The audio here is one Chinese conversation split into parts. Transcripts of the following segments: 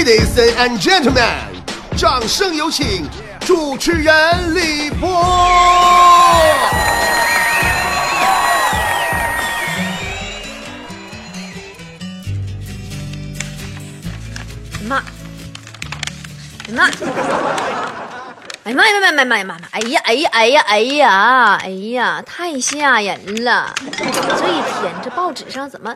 Ladies and gentlemen，掌声有请主持人李波。妈，妈，哎呀妈呀妈呀妈呀妈呀妈呀！哎呀哎呀哎呀哎呀哎呀，太吓人了！这一天这报纸上怎么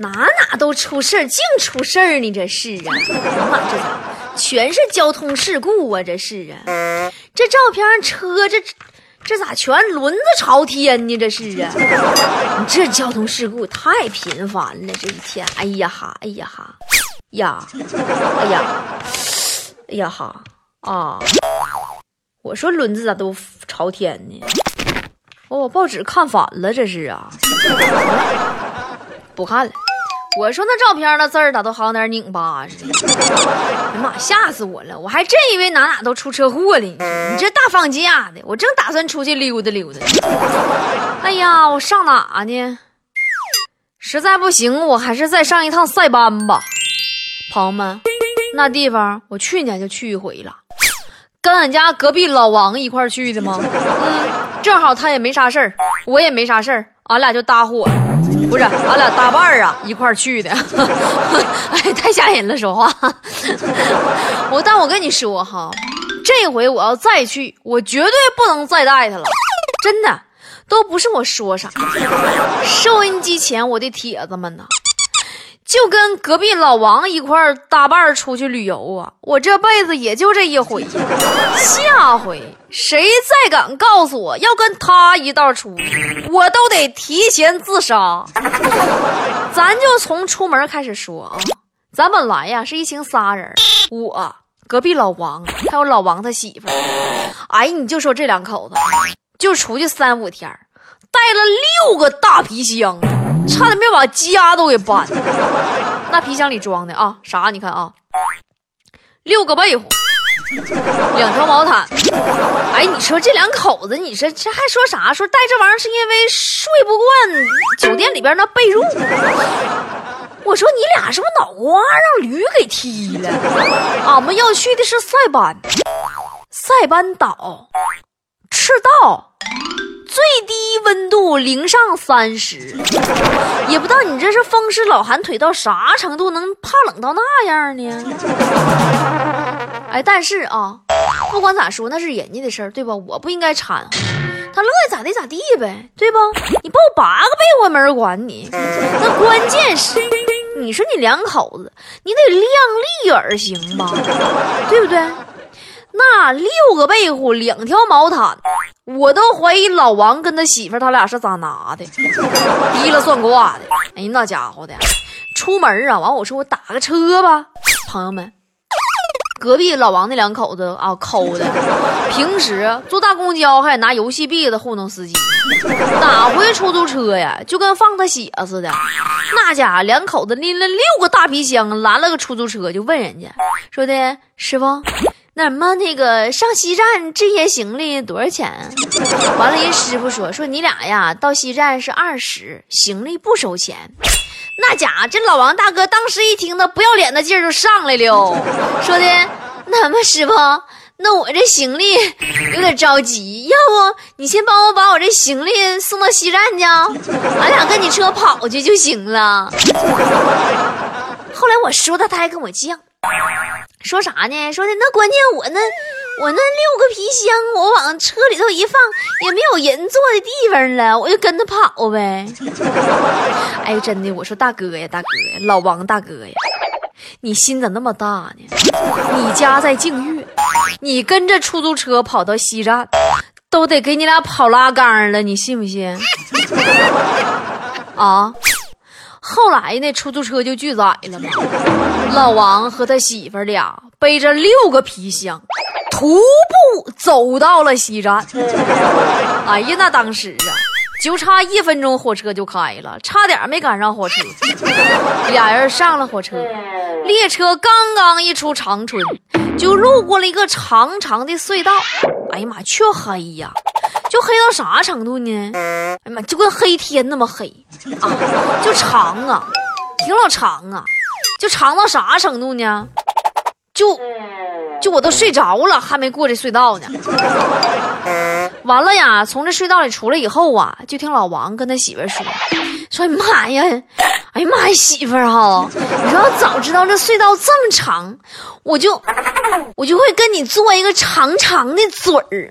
哪哪都出事儿，净出事儿呢？这是啊，哎呀妈，这咋全是交通事故啊？这是啊，这照片上车这这咋全轮子朝天呢？这是啊，你这交通事故太频繁了，这一天，哎呀哈，哎呀哈。呀，哎呀，哎呀哈啊！我说轮子咋都朝天呢？我把报纸看反了，这是啊！不看了。我说那照片那字儿咋都好点拧巴似的？哎呀妈，吓死我了！我还真以为哪哪都出车祸了。你这大放假的，我正打算出去溜达溜达。哎呀，我上哪呢？实在不行，我还是再上一趟塞班吧。朋友们，那地方我去年就去一回了，跟俺家隔壁老王一块去的吗？嗯，正好他也没啥事儿，我也没啥事儿，俺俩就搭伙，不是，俺俩搭伴儿啊，一块儿去的。哎，太吓人了，说话。我但我跟你说哈，这回我要再去，我绝对不能再带他了，真的，都不是我说啥。收音机前我的铁子们呢！就跟隔壁老王一块儿搭伴儿出去旅游啊！我这辈子也就这一回，下回谁再敢告诉我要跟他一道出去，我都得提前自杀。咱就从出门开始说啊，咱本来呀是一行仨人，我隔壁老王还有老王他媳妇儿，哎，你就说这两口子就出去三五天，带了六个大皮箱。差点没把家都给搬了。那皮箱里装的啊啥？你看啊，六个被子，两条毛毯。哎，你说这两口子，你说这还说啥？说带这玩意儿是因为睡不惯酒店里边那被褥。我说你俩是不是脑瓜让驴给踢了？俺们要去的是塞班，塞班岛，赤道。最低温度零上三十，也不知道你这是风湿老寒腿到啥程度，能怕冷到那样呢？哎，但是啊，不管咋说，那是人家的事儿，对吧？我不应该掺和，他乐意咋地咋地呗，对不？你抱八个被窝没人管你。那关键是，你说你两口子，你得量力而行吧，对不对？那六个被褥，两条毛毯，我都怀疑老王跟他媳妇他俩是咋拿的，提了算卦的。哎，那家伙的，出门啊，完我说我打个车吧，朋友们，隔壁老王那两口子啊，抠的，平时坐大公交还得拿游戏币子糊弄司机，哪回出租车呀，就跟放他血似的。那家两口子拎了六个大皮箱，拦了个出租车，就问人家说的师傅。那什么，那个上西站这些行李多少钱？完了，人师傅说说你俩呀，到西站是二十，行李不收钱。那家这老王大哥当时一听，那不要脸的劲儿就上来了，说的那什么师傅，那我这行李有点着急，要不你先帮我把我这行李送到西站去，俺俩跟你车跑去就行了。后来我说他，他还跟我犟。说啥呢？说的那关键我那我那六个皮箱，我往车里头一放，也没有人坐的地方了，我就跟他跑呗。哎，真的，我说大哥呀，大哥呀，老王大哥呀，你心咋那么大呢？你家在净月，你跟着出租车跑到西站，都得给你俩跑拉杆了，你信不信？啊？后来那出租车就拒载了嘛，老王和他媳妇俩背着六个皮箱，徒步走到了西站。哎呀，那当时啊，就差一分钟火车就开了，差点没赶上火车。俩人上了火车，列车刚刚一出长春，就路过了一个长长的隧道。哎呀妈，黢黑呀！就黑到啥程度呢？哎呀妈，就跟黑天那么黑啊！就长啊，挺老长啊，就长到啥程度呢？就就我都睡着了，还没过这隧道呢。完了呀，从这隧道里出来以后啊，就听老王跟他媳妇说：“说妈呀，哎呀妈呀，媳妇儿哈，你说要早知道这隧道这么长，我就我就会跟你做一个长长的嘴儿。”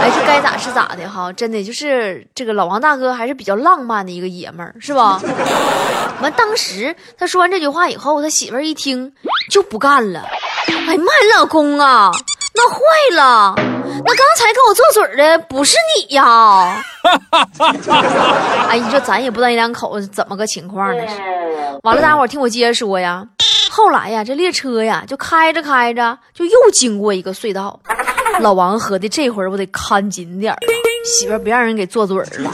哎，这该咋是咋的哈，真的就是这个老王大哥还是比较浪漫的一个爷们儿，是吧？完，当时他说完这句话以后，他媳妇儿一听就不干了。哎呀妈呀，老公啊，那坏了，那刚才跟我做嘴的不是你呀？哎，你说咱也不知道你两口子怎么个情况呢？是。完了，大伙儿听我接着说呀。后来呀，这列车呀就开着开着，就又经过一个隧道。老王合计这会儿我得看紧点儿，媳妇别让人给做嘴了，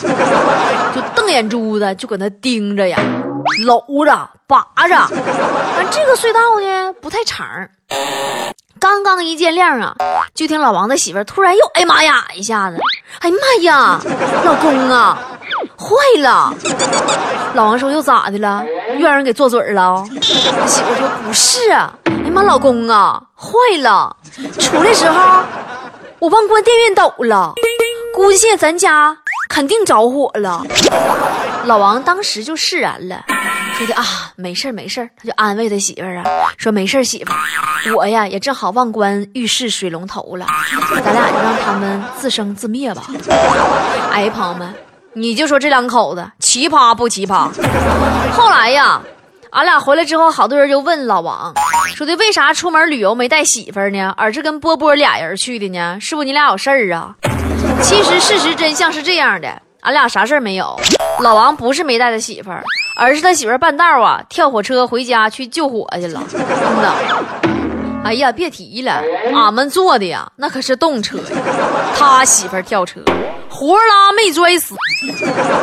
就瞪眼珠子就搁那盯着呀。搂着拔着，完这个隧道呢不太长，刚刚一见亮啊，就听老王的媳妇突然又哎妈呀一下子，哎呀妈呀，老公啊，坏了！老王说又咋的了？又让人给做嘴了？他媳妇说不是，哎妈，老公啊，坏了！出来时候我忘关电熨斗了，估计现在咱家。肯定着火了，老王当时就释然了，说的啊，没事儿没事儿，他就安慰他媳妇儿啊，说没事儿媳妇儿，我呀也正好忘关浴室水龙头了，咱俩就让他们自生自灭吧。哎，朋友们，你就说这两口子奇葩不奇葩？后来呀，俺俩回来之后，好多人就问老王，说的为啥出门旅游没带媳妇儿呢，而是跟波波俩人去的呢？是不是你俩有事儿啊？其实事实真相是这样的，俺俩啥事儿没有。老王不是没带他媳妇儿，而是他媳妇儿半道啊跳火车回家去救火去了。真的，哎呀，别提了，俺们坐的呀那可是动车呀，他媳妇儿跳车，活拉没拽死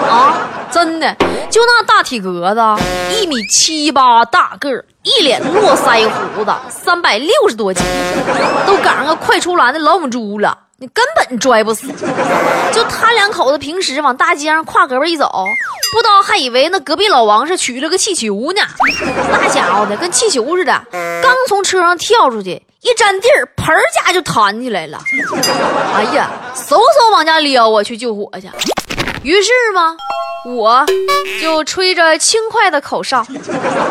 啊！真的，就那大体格子，一米七八大个儿，一脸络腮胡子，三百六十多斤，都赶上个快出栏的老母猪了。你根本拽不死，就他两口子平时往大街上跨胳膊一走，不都还以为那隔壁老王是取了个气球呢。那家伙的跟气球似的，刚从车上跳出去，一沾地儿，盆儿家就弹起来了。哎呀，嗖嗖往家撩啊，去救火去。于是嘛，我就吹着轻快的口哨，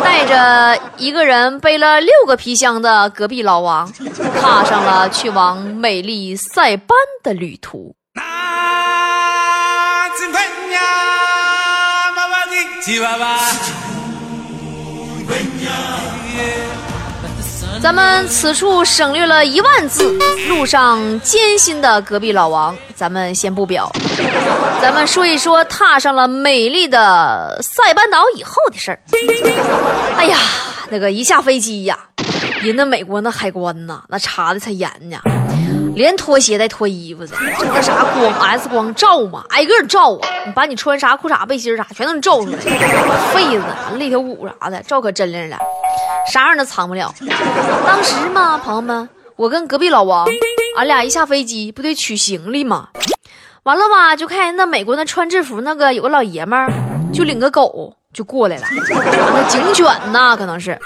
带着一个人背了六个皮箱的隔壁老王，踏上了去往美丽塞班的旅途。咱们此处省略了一万字，路上艰辛的隔壁老王，咱们先不表。咱们说一说踏上了美丽的塞班岛以后的事儿。哎呀，那个一下飞机呀，人那美国那海关呐，那查的才严呢，连脱鞋带脱衣服的，整个啥光 S 光照嘛，挨个照啊，你把你穿啥裤衩背心啥全能照出来，痱子、肋条骨啥的照可真灵了。啥样都藏不了。当时嘛，朋友们，我跟隔壁老王，俺俩一下飞机不得取行李吗？完了吧，就看人那美国那穿制服那个有个老爷们，就领个狗就过来了，那警犬呐，可能是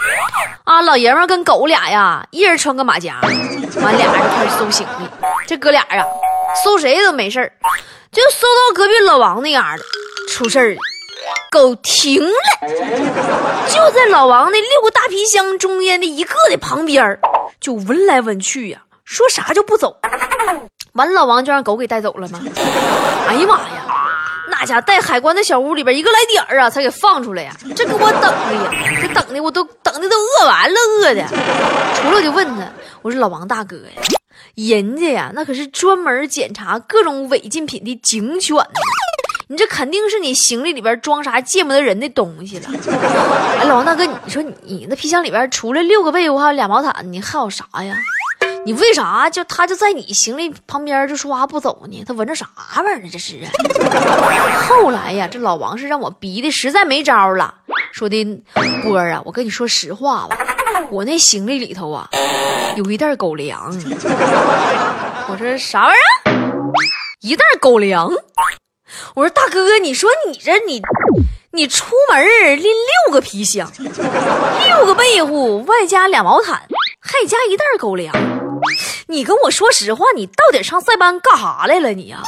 啊，老爷们跟狗俩呀，一人穿个马甲，完俩人就开始搜行李。这哥俩呀，搜谁都没事儿，就搜到隔壁老王那嘎达，出事儿了。狗停了，就在老王那六个大皮箱中间的一个的旁边就闻来闻去呀，说啥就不走。完，老王就让狗给带走了吗？哎呀妈呀，那家带海关的小屋里边一个来点儿啊，才给放出来呀。这给我等的呀，这等的我都等的都饿完了，饿的。出来我就问他，我说老王大哥呀，人家呀那可是专门检查各种违禁品的警犬呢。你这肯定是你行李里边装啥见不得人的东西了。哎，老王大哥，你说你那皮箱里边除了六个被窝还有俩毛毯，你还有啥呀？你为啥就他就在你行李旁边就说话不走呢？他闻着啥味儿呢？这是啊。后来呀，这老王是让我逼的实在没招了，说的波儿啊，我跟你说实话吧，我那行李里头啊有一袋狗粮。我说啥玩意儿？一袋狗粮？我说大哥，你说你这你，你出门拎六个皮箱，六个被褥，外加俩毛毯，还加一袋狗粮。你跟我说实话，你到底上塞班干啥来了你呀？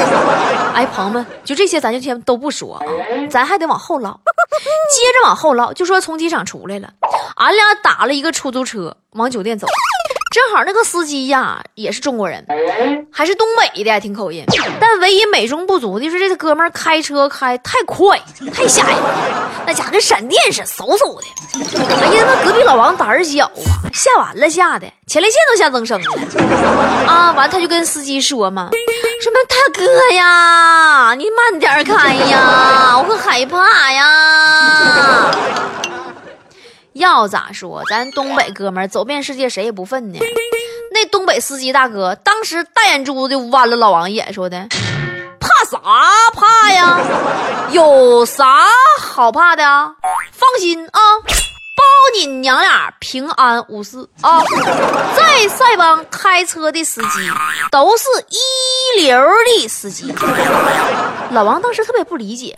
哎，朋友们，就这些咱就先都不说啊，咱还得往后唠。接着往后唠，就说从机场出来了，俺俩打了一个出租车往酒店走。正好那个司机呀，也是中国人，还是东北的，听口音。但唯一美中不足的是，这哥们儿开车开太快，太吓人，那家伙跟闪电似的，嗖嗖的。哎呀，那隔壁老王胆儿小啊，吓完了，吓的前列腺都吓增生了。啊，完他就跟司机说嘛，什么大哥呀，你慢点开呀，我可害怕呀。要咋说，咱东北哥们儿走遍世界谁也不忿呢。那东北司机大哥当时大眼珠子就弯了老王一眼，说的：“怕啥怕呀？有啥好怕的？放心啊，保你娘俩平安无事啊！在塞邦开车的司机都是一流的司机。”老王当时特别不理解。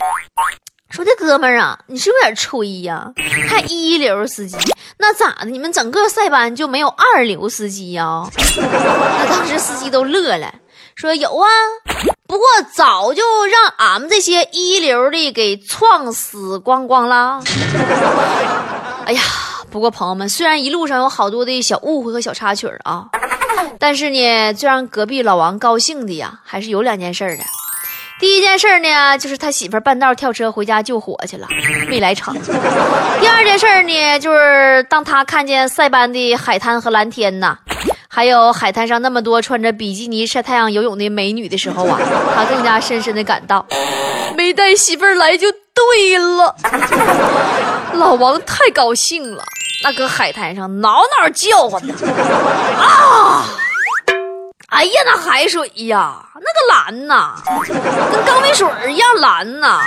说这哥们儿啊，你是有点吹呀，还一流司机，那咋的？你们整个塞班就没有二流司机呀？那当时司机都乐了，说有啊，不过早就让俺们这些一流的给撞死光光了。哎呀，不过朋友们，虽然一路上有好多的小误会和小插曲啊，但是呢，最让隔壁老王高兴的呀，还是有两件事的。第一件事呢，就是他媳妇半道跳车回家救火去了，没来成。第二件事呢，就是当他看见塞班的海滩和蓝天呐，还有海滩上那么多穿着比基尼晒太阳游泳的美女的时候啊，他更加深深的感到，没带媳妇来就对了。老王太高兴了，那搁海滩上挠挠叫唤呢，啊！哎呀，那海水呀，那个蓝呐，跟钢笔水一样蓝呐！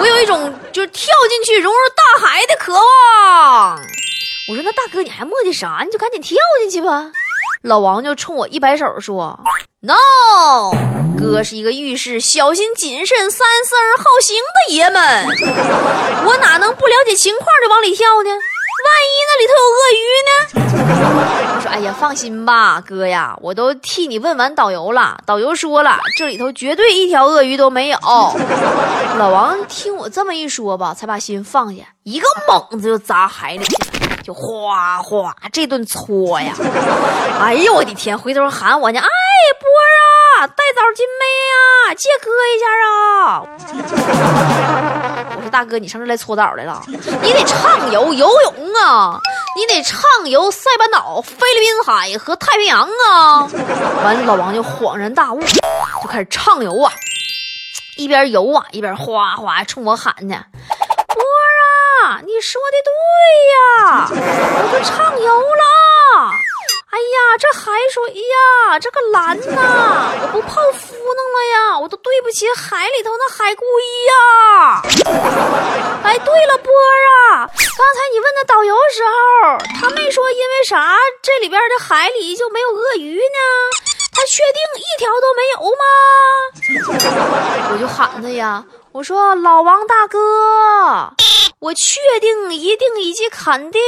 我有一种就是跳进去融入大海的渴望。我说那大哥你还磨叽啥？你就赶紧跳进去吧。老王就冲我一摆手说：“No，哥是一个遇事小心谨慎、三思而后行的爷们，我哪能不了解情况就往里跳呢？”万一这里头有鳄鱼呢？我 说，哎呀，放心吧，哥呀，我都替你问完导游了，导游说了，这里头绝对一条鳄鱼都没有。老王听我这么一说吧，才把心放下，一个猛子就砸海里去了，就哗哗这顿搓呀！哎呦我的天，回头喊我呢，哎，波儿啊，带枣金妹啊，借哥一下啊！说大哥，你上这来搓澡来了？你得畅游游泳。啊，你得畅游塞班岛、菲律宾海和太平洋啊！完，老王就恍然大悟，就开始畅游啊，一边游啊一边哗哗冲我喊呢：“波儿啊，你说的对呀，我就畅游了。”这海水呀，这个蓝呐，我不泡芙弄了呀，我都对不起海里头那海龟呀。哎，对了，波儿啊，刚才你问那导游时候，他没说因为啥这里边的海里就没有鳄鱼呢？他确定一条都没有吗？我就喊他呀，我说老王大哥，我确定、一定以及肯定，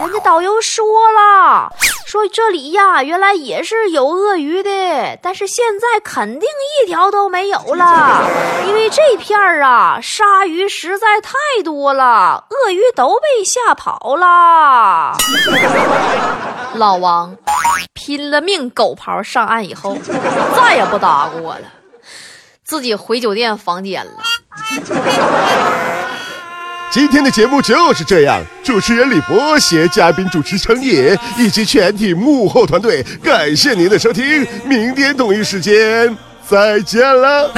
人家导游说了。说这里呀，原来也是有鳄鱼的，但是现在肯定一条都没有了，因为这片儿啊，鲨鱼实在太多了，鳄鱼都被吓跑了。老王拼了命狗刨上岸以后，再也不搭过我了，自己回酒店房间了。今天的节目就是这样，主持人李博携嘉宾主持程野以及全体幕后团队，感谢您的收听，明天同一时间再见了。